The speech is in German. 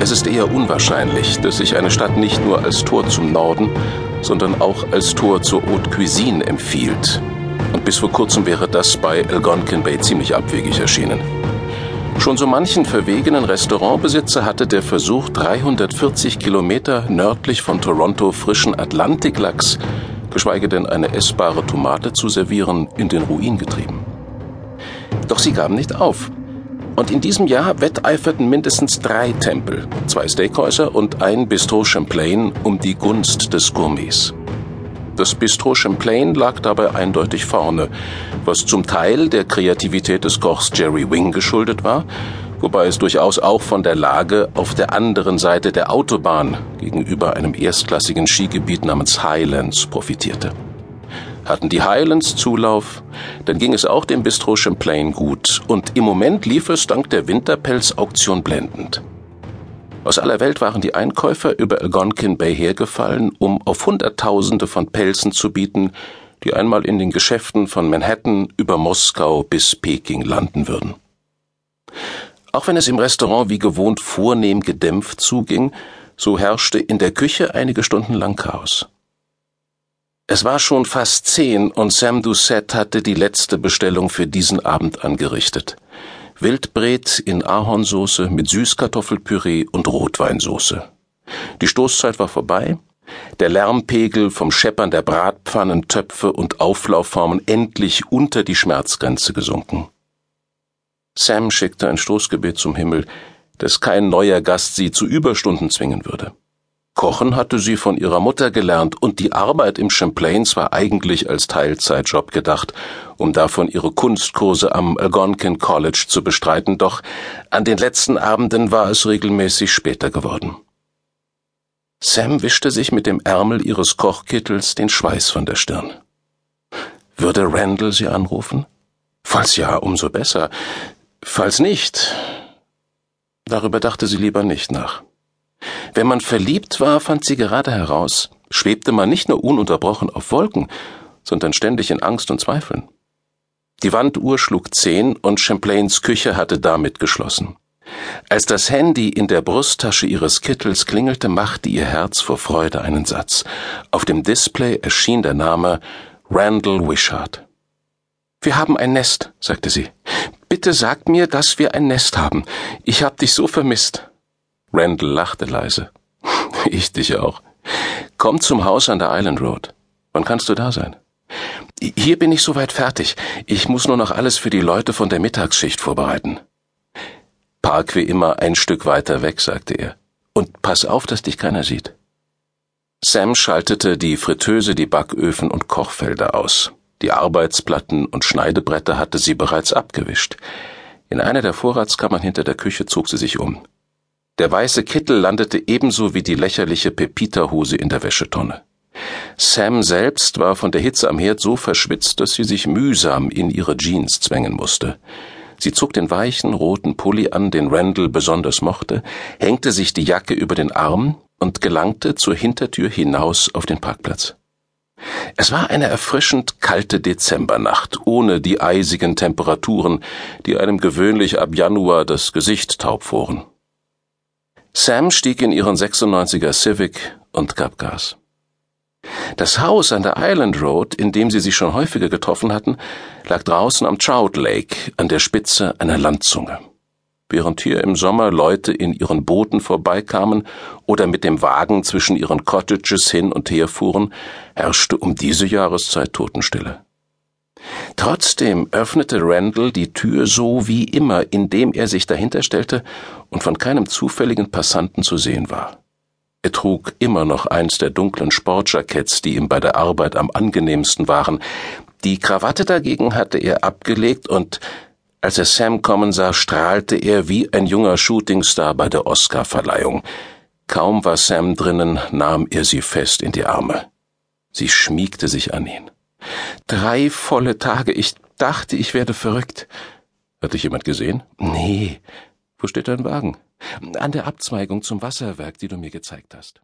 Es ist eher unwahrscheinlich, dass sich eine Stadt nicht nur als Tor zum Norden, sondern auch als Tor zur Haute Cuisine empfiehlt. Und bis vor kurzem wäre das bei Algonquin Bay ziemlich abwegig erschienen. Schon so manchen verwegenen Restaurantbesitzer hatte der Versuch, 340 Kilometer nördlich von Toronto frischen Atlantiklachs, geschweige denn eine essbare Tomate zu servieren, in den Ruin getrieben. Doch sie gaben nicht auf. Und in diesem Jahr wetteiferten mindestens drei Tempel, zwei Steakhäuser und ein Bistro Champlain um die Gunst des Gourmets. Das Bistro Champlain lag dabei eindeutig vorne, was zum Teil der Kreativität des Kochs Jerry Wing geschuldet war, wobei es durchaus auch von der Lage auf der anderen Seite der Autobahn gegenüber einem erstklassigen Skigebiet namens Highlands profitierte. Hatten die Highlands Zulauf, dann ging es auch dem Bistro Champlain gut und im Moment lief es dank der Winterpelz-Auktion blendend. Aus aller Welt waren die Einkäufer über Algonquin Bay hergefallen, um auf Hunderttausende von Pelzen zu bieten, die einmal in den Geschäften von Manhattan über Moskau bis Peking landen würden. Auch wenn es im Restaurant wie gewohnt vornehm gedämpft zuging, so herrschte in der Küche einige Stunden lang Chaos. Es war schon fast zehn und Sam Doucette hatte die letzte Bestellung für diesen Abend angerichtet. Wildbret in Ahornsoße mit Süßkartoffelpüree und Rotweinsoße. Die Stoßzeit war vorbei, der Lärmpegel vom Scheppern der Bratpfannen, Töpfe und Auflaufformen endlich unter die Schmerzgrenze gesunken. Sam schickte ein Stoßgebet zum Himmel, dass kein neuer Gast sie zu Überstunden zwingen würde. Kochen hatte sie von ihrer Mutter gelernt und die Arbeit im Champlains war eigentlich als Teilzeitjob gedacht, um davon ihre Kunstkurse am Algonquin College zu bestreiten, doch an den letzten Abenden war es regelmäßig später geworden. Sam wischte sich mit dem Ärmel ihres Kochkittels den Schweiß von der Stirn. Würde Randall sie anrufen? Falls ja, umso besser. Falls nicht, darüber dachte sie lieber nicht nach. Wenn man verliebt war, fand sie gerade heraus, schwebte man nicht nur ununterbrochen auf Wolken, sondern ständig in Angst und Zweifeln. Die Wanduhr schlug zehn und Champlains Küche hatte damit geschlossen. Als das Handy in der Brusttasche ihres Kittels klingelte, machte ihr Herz vor Freude einen Satz. Auf dem Display erschien der Name Randall Wishart. Wir haben ein Nest, sagte sie. Bitte sag mir, dass wir ein Nest haben. Ich hab dich so vermisst. Randall lachte leise. Ich dich auch. Komm zum Haus an der Island Road. Wann kannst du da sein? Hier bin ich soweit fertig. Ich muss nur noch alles für die Leute von der Mittagsschicht vorbereiten. Park wie immer ein Stück weiter weg, sagte er. Und pass auf, dass dich keiner sieht. Sam schaltete die Fritteuse, die Backöfen und Kochfelder aus. Die Arbeitsplatten und Schneidebretter hatte sie bereits abgewischt. In einer der Vorratskammern hinter der Küche zog sie sich um. Der weiße Kittel landete ebenso wie die lächerliche Pepita-Hose in der Wäschetonne. Sam selbst war von der Hitze am Herd so verschwitzt, dass sie sich mühsam in ihre Jeans zwängen musste. Sie zog den weichen roten Pulli an, den Randall besonders mochte, hängte sich die Jacke über den Arm und gelangte zur Hintertür hinaus auf den Parkplatz. Es war eine erfrischend kalte Dezembernacht, ohne die eisigen Temperaturen, die einem gewöhnlich ab Januar das Gesicht taub fuhren. Sam stieg in ihren 96er Civic und gab Gas. Das Haus an der Island Road, in dem sie sich schon häufiger getroffen hatten, lag draußen am Trout Lake an der Spitze einer Landzunge. Während hier im Sommer Leute in ihren Booten vorbeikamen oder mit dem Wagen zwischen ihren Cottages hin und her fuhren, herrschte um diese Jahreszeit Totenstille. Trotzdem öffnete Randall die Tür so wie immer, indem er sich dahinter stellte und von keinem zufälligen Passanten zu sehen war. Er trug immer noch eins der dunklen Sportjacketts, die ihm bei der Arbeit am angenehmsten waren. Die Krawatte dagegen hatte er abgelegt und als er Sam kommen sah, strahlte er wie ein junger Shootingstar bei der Oscarverleihung. Kaum war Sam drinnen, nahm er sie fest in die Arme. Sie schmiegte sich an ihn. Drei volle Tage. Ich dachte, ich werde verrückt. Hat dich jemand gesehen? Nee. Wo steht dein Wagen? An der Abzweigung zum Wasserwerk, die du mir gezeigt hast.